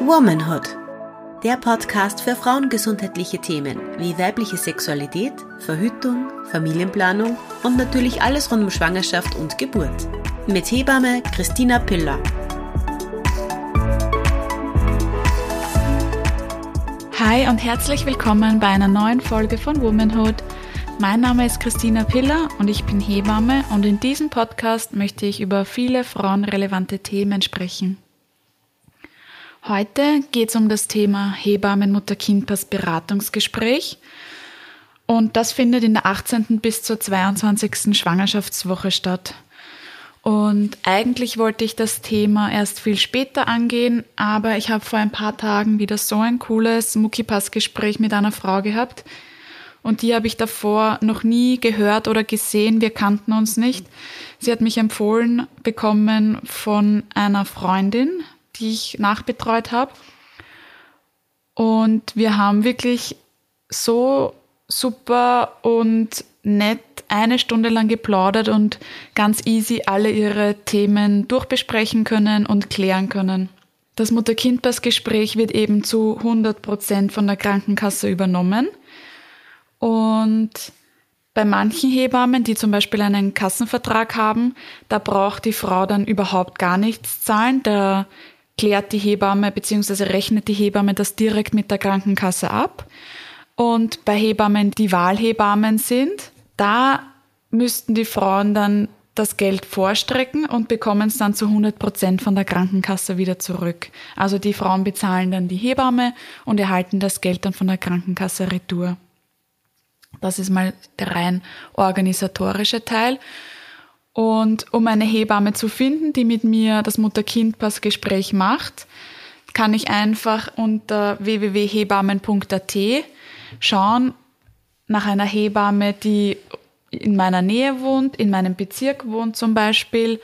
Womanhood. Der Podcast für frauengesundheitliche Themen wie weibliche Sexualität, Verhütung, Familienplanung und natürlich alles rund um Schwangerschaft und Geburt. Mit Hebamme Christina Piller. Hi und herzlich willkommen bei einer neuen Folge von Womanhood. Mein Name ist Christina Piller und ich bin Hebamme und in diesem Podcast möchte ich über viele frauenrelevante Themen sprechen. Heute geht es um das Thema Hebammen-Mutter-Kind-Pass Beratungsgespräch. Und das findet in der 18. bis zur 22. Schwangerschaftswoche statt. Und eigentlich wollte ich das Thema erst viel später angehen, aber ich habe vor ein paar Tagen wieder so ein cooles Muckipass-Gespräch mit einer Frau gehabt. Und die habe ich davor noch nie gehört oder gesehen. Wir kannten uns nicht. Sie hat mich empfohlen bekommen von einer Freundin, die ich nachbetreut habe. Und wir haben wirklich so super und nett eine Stunde lang geplaudert und ganz easy alle ihre Themen durchbesprechen können und klären können. Das Mutter-Kind-Pass-Gespräch wird eben zu 100 Prozent von der Krankenkasse übernommen. Und bei manchen Hebammen, die zum Beispiel einen Kassenvertrag haben, da braucht die Frau dann überhaupt gar nichts zahlen. Da klärt die Hebamme bzw. rechnet die Hebamme das direkt mit der Krankenkasse ab. Und bei Hebammen, die Wahlhebammen sind, da müssten die Frauen dann das Geld vorstrecken und bekommen es dann zu 100 Prozent von der Krankenkasse wieder zurück. Also die Frauen bezahlen dann die Hebamme und erhalten das Geld dann von der Krankenkasse retour. Das ist mal der rein organisatorische Teil. Und um eine Hebamme zu finden, die mit mir das Mutter-Kind-Pass-Gespräch macht, kann ich einfach unter www.hebammen.at schauen nach einer Hebamme, die in meiner Nähe wohnt, in meinem Bezirk wohnt zum Beispiel,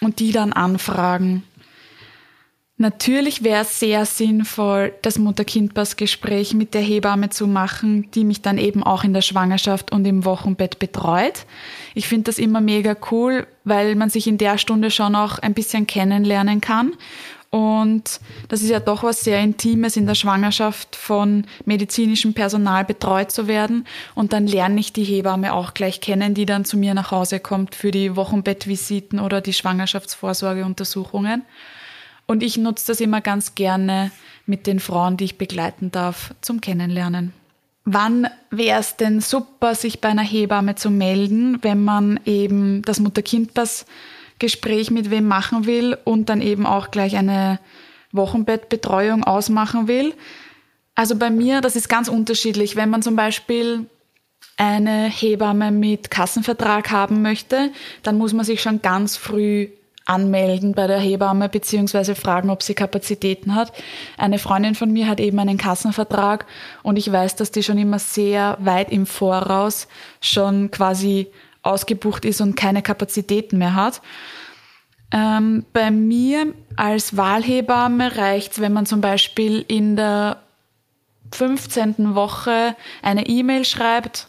und die dann anfragen. Natürlich wäre es sehr sinnvoll, das Mutter-Kind-Pass-Gespräch mit der Hebamme zu machen, die mich dann eben auch in der Schwangerschaft und im Wochenbett betreut. Ich finde das immer mega cool, weil man sich in der Stunde schon auch ein bisschen kennenlernen kann. Und das ist ja doch was sehr Intimes in der Schwangerschaft von medizinischem Personal betreut zu werden. Und dann lerne ich die Hebamme auch gleich kennen, die dann zu mir nach Hause kommt für die Wochenbettvisiten oder die Schwangerschaftsvorsorgeuntersuchungen. Und ich nutze das immer ganz gerne mit den Frauen, die ich begleiten darf, zum Kennenlernen. Wann wäre es denn super, sich bei einer Hebamme zu melden, wenn man eben das Mutter-Kind-Pass-Gespräch mit wem machen will und dann eben auch gleich eine Wochenbettbetreuung ausmachen will? Also bei mir, das ist ganz unterschiedlich. Wenn man zum Beispiel eine Hebamme mit Kassenvertrag haben möchte, dann muss man sich schon ganz früh anmelden bei der Hebamme beziehungsweise fragen, ob sie Kapazitäten hat. Eine Freundin von mir hat eben einen Kassenvertrag und ich weiß, dass die schon immer sehr weit im Voraus schon quasi ausgebucht ist und keine Kapazitäten mehr hat. Ähm, bei mir als Wahlhebamme reicht's, wenn man zum Beispiel in der 15. Woche eine E-Mail schreibt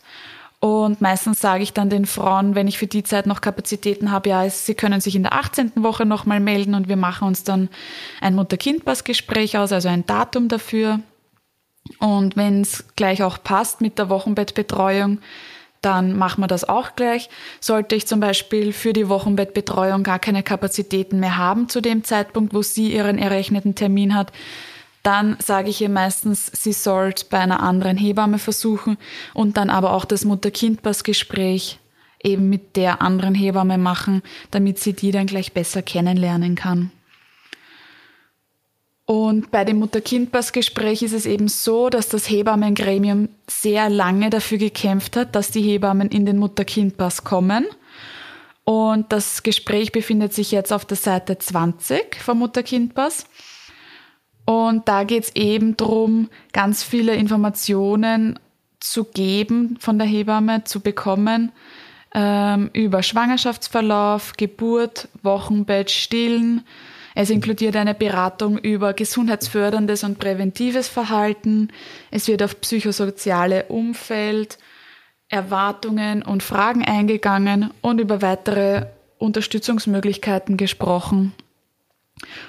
und meistens sage ich dann den Frauen, wenn ich für die Zeit noch Kapazitäten habe, ja, sie können sich in der 18. Woche nochmal melden und wir machen uns dann ein Mutter-Kind-Pass-Gespräch aus, also ein Datum dafür. Und wenn es gleich auch passt mit der Wochenbettbetreuung, dann machen wir das auch gleich. Sollte ich zum Beispiel für die Wochenbettbetreuung gar keine Kapazitäten mehr haben zu dem Zeitpunkt, wo sie ihren errechneten Termin hat, dann sage ich ihr meistens, sie sollte bei einer anderen Hebamme versuchen und dann aber auch das Mutter-Kind-Pass-Gespräch eben mit der anderen Hebamme machen, damit sie die dann gleich besser kennenlernen kann. Und bei dem Mutter-Kind-Pass-Gespräch ist es eben so, dass das Hebammengremium sehr lange dafür gekämpft hat, dass die Hebammen in den Mutter-Kind-Pass kommen. Und das Gespräch befindet sich jetzt auf der Seite 20 vom Mutter-Kind-Pass. Und da geht es eben darum, ganz viele Informationen zu geben, von der Hebamme zu bekommen ähm, über Schwangerschaftsverlauf, Geburt, Wochenbett, Stillen. Es inkludiert eine Beratung über gesundheitsförderndes und präventives Verhalten. Es wird auf psychosoziale Umfeld, Erwartungen und Fragen eingegangen und über weitere Unterstützungsmöglichkeiten gesprochen.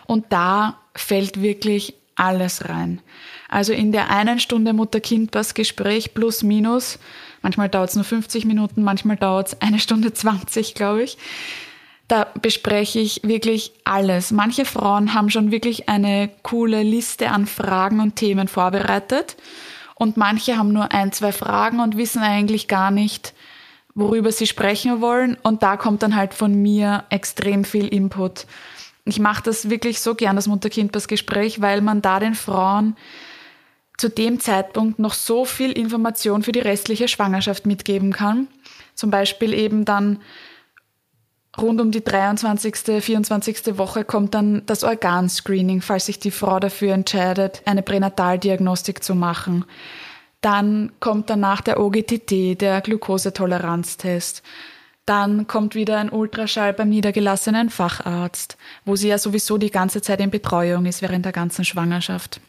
Und da fällt wirklich alles rein. Also in der einen Stunde Mutter-Kind-Pass-Gespräch plus minus, manchmal dauert es nur 50 Minuten, manchmal dauert es eine Stunde 20, glaube ich. Da bespreche ich wirklich alles. Manche Frauen haben schon wirklich eine coole Liste an Fragen und Themen vorbereitet und manche haben nur ein, zwei Fragen und wissen eigentlich gar nicht, worüber sie sprechen wollen. Und da kommt dann halt von mir extrem viel Input. Ich mache das wirklich so gern, das Mutter-Kind-Pass-Gespräch, weil man da den Frauen zu dem Zeitpunkt noch so viel Information für die restliche Schwangerschaft mitgeben kann. Zum Beispiel eben dann rund um die 23., 24. Woche kommt dann das Organscreening, falls sich die Frau dafür entscheidet, eine Pränataldiagnostik zu machen. Dann kommt danach der OGTT, der Glukosetoleranztest. Dann kommt wieder ein Ultraschall beim niedergelassenen Facharzt, wo sie ja sowieso die ganze Zeit in Betreuung ist während der ganzen Schwangerschaft.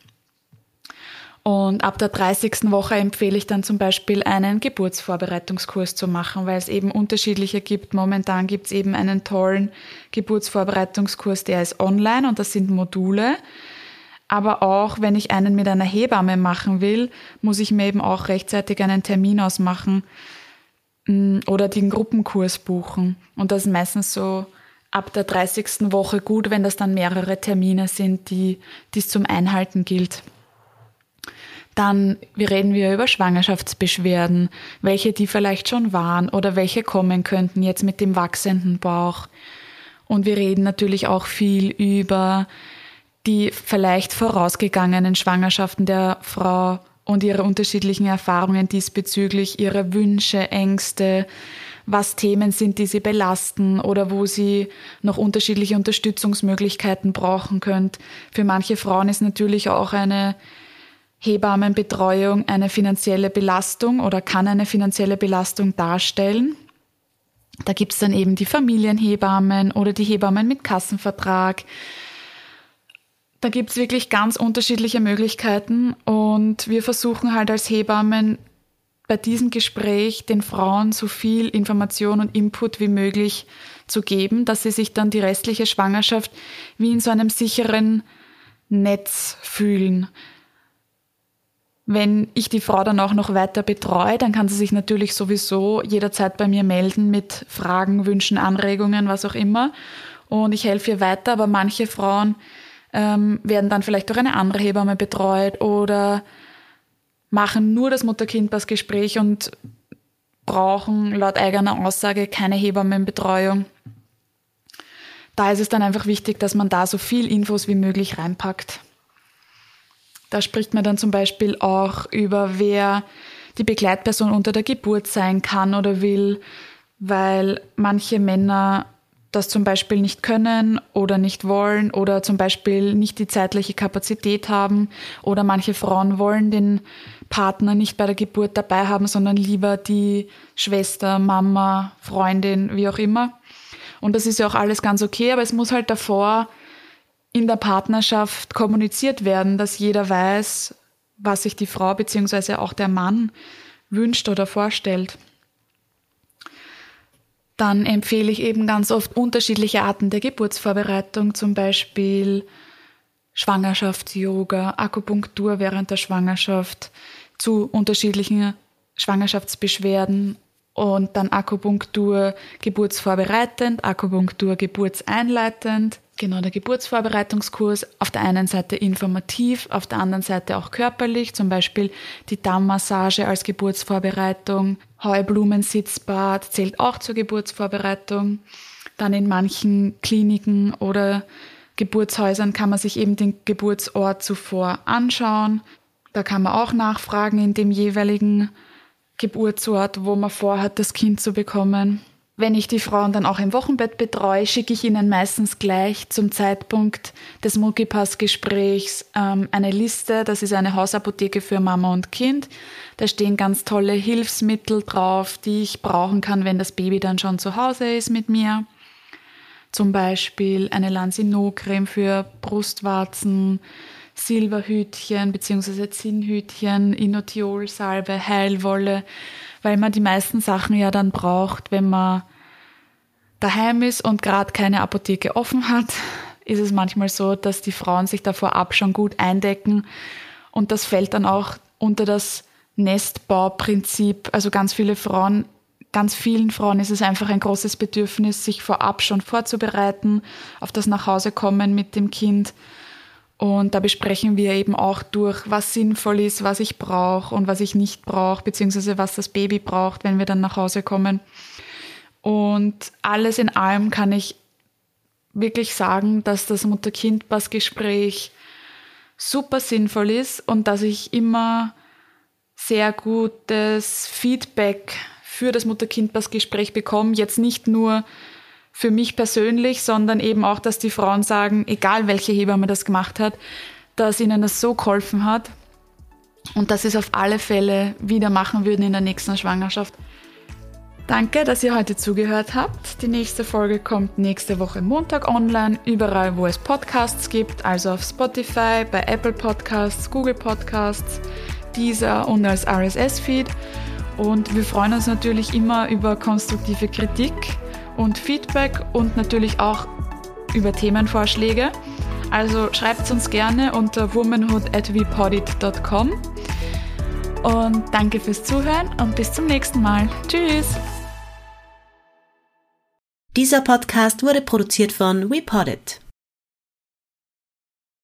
Und ab der 30. Woche empfehle ich dann zum Beispiel einen Geburtsvorbereitungskurs zu machen, weil es eben unterschiedliche gibt. Momentan gibt es eben einen tollen Geburtsvorbereitungskurs, der ist online und das sind Module. Aber auch wenn ich einen mit einer Hebamme machen will, muss ich mir eben auch rechtzeitig einen Termin ausmachen oder den Gruppenkurs buchen. Und das ist meistens so ab der 30. Woche gut, wenn das dann mehrere Termine sind, die es zum Einhalten gilt. Dann wir reden wir über Schwangerschaftsbeschwerden, welche die vielleicht schon waren oder welche kommen könnten jetzt mit dem wachsenden Bauch. Und wir reden natürlich auch viel über die vielleicht vorausgegangenen Schwangerschaften der Frau und ihre unterschiedlichen Erfahrungen diesbezüglich, ihre Wünsche, Ängste, was Themen sind, die sie belasten oder wo sie noch unterschiedliche Unterstützungsmöglichkeiten brauchen könnt. Für manche Frauen ist natürlich auch eine Hebammenbetreuung eine finanzielle Belastung oder kann eine finanzielle Belastung darstellen. Da gibt es dann eben die Familienhebammen oder die Hebammen mit Kassenvertrag. Da gibt es wirklich ganz unterschiedliche Möglichkeiten und wir versuchen halt als Hebammen bei diesem Gespräch den Frauen so viel Information und Input wie möglich zu geben, dass sie sich dann die restliche Schwangerschaft wie in so einem sicheren Netz fühlen. Wenn ich die Frau dann auch noch weiter betreue, dann kann sie sich natürlich sowieso jederzeit bei mir melden mit Fragen, Wünschen, Anregungen, was auch immer. Und ich helfe ihr weiter, aber manche Frauen ähm, werden dann vielleicht durch eine andere Hebamme betreut oder machen nur das Mutter-Kind-Pass-Gespräch und brauchen laut eigener Aussage keine Hebammenbetreuung. Da ist es dann einfach wichtig, dass man da so viel Infos wie möglich reinpackt. Da spricht man dann zum Beispiel auch über, wer die Begleitperson unter der Geburt sein kann oder will, weil manche Männer das zum Beispiel nicht können oder nicht wollen oder zum Beispiel nicht die zeitliche Kapazität haben oder manche Frauen wollen den Partner nicht bei der Geburt dabei haben, sondern lieber die Schwester, Mama, Freundin, wie auch immer. Und das ist ja auch alles ganz okay, aber es muss halt davor in der Partnerschaft kommuniziert werden, dass jeder weiß, was sich die Frau bzw. auch der Mann wünscht oder vorstellt. Dann empfehle ich eben ganz oft unterschiedliche Arten der Geburtsvorbereitung, zum Beispiel Schwangerschafts-Yoga, Akupunktur während der Schwangerschaft zu unterschiedlichen Schwangerschaftsbeschwerden und dann Akupunktur geburtsvorbereitend, Akupunktur geburtseinleitend, Genau, der Geburtsvorbereitungskurs auf der einen Seite informativ, auf der anderen Seite auch körperlich, zum Beispiel die Dammmassage als Geburtsvorbereitung, Heublumensitzbad zählt auch zur Geburtsvorbereitung. Dann in manchen Kliniken oder Geburtshäusern kann man sich eben den Geburtsort zuvor anschauen. Da kann man auch nachfragen in dem jeweiligen Geburtsort, wo man vorhat, das Kind zu bekommen. Wenn ich die Frauen dann auch im Wochenbett betreue, schicke ich ihnen meistens gleich zum Zeitpunkt des Muckipass-Gesprächs ähm, eine Liste. Das ist eine Hausapotheke für Mama und Kind. Da stehen ganz tolle Hilfsmittel drauf, die ich brauchen kann, wenn das Baby dann schon zu Hause ist mit mir. Zum Beispiel eine Lansinot-Creme für Brustwarzen, Silberhütchen bzw. Zinnhütchen, Inotiol-Salbe, Heilwolle weil man die meisten Sachen ja dann braucht, wenn man daheim ist und gerade keine Apotheke offen hat. ist es manchmal so, dass die Frauen sich da vorab schon gut eindecken und das fällt dann auch unter das Nestbauprinzip. Also ganz viele Frauen, ganz vielen Frauen ist es einfach ein großes Bedürfnis, sich vorab schon vorzubereiten auf das Nachhausekommen mit dem Kind. Und da besprechen wir eben auch durch, was sinnvoll ist, was ich brauche und was ich nicht brauche, beziehungsweise was das Baby braucht, wenn wir dann nach Hause kommen. Und alles in allem kann ich wirklich sagen, dass das Mutter-Kind-Pass-Gespräch super sinnvoll ist und dass ich immer sehr gutes Feedback für das Mutter-Kind-Pass-Gespräch bekomme. Jetzt nicht nur für mich persönlich, sondern eben auch, dass die Frauen sagen, egal welche Hebamme das gemacht hat, dass ihnen das so geholfen hat und dass sie es auf alle Fälle wieder machen würden in der nächsten Schwangerschaft. Danke, dass ihr heute zugehört habt. Die nächste Folge kommt nächste Woche Montag online, überall wo es Podcasts gibt, also auf Spotify, bei Apple Podcasts, Google Podcasts, Deezer und als RSS-Feed. Und wir freuen uns natürlich immer über konstruktive Kritik und Feedback und natürlich auch über Themenvorschläge. Also schreibt uns gerne unter womanhood.vpodit.com. Und danke fürs Zuhören und bis zum nächsten Mal. Tschüss! Dieser Podcast wurde produziert von WePodit.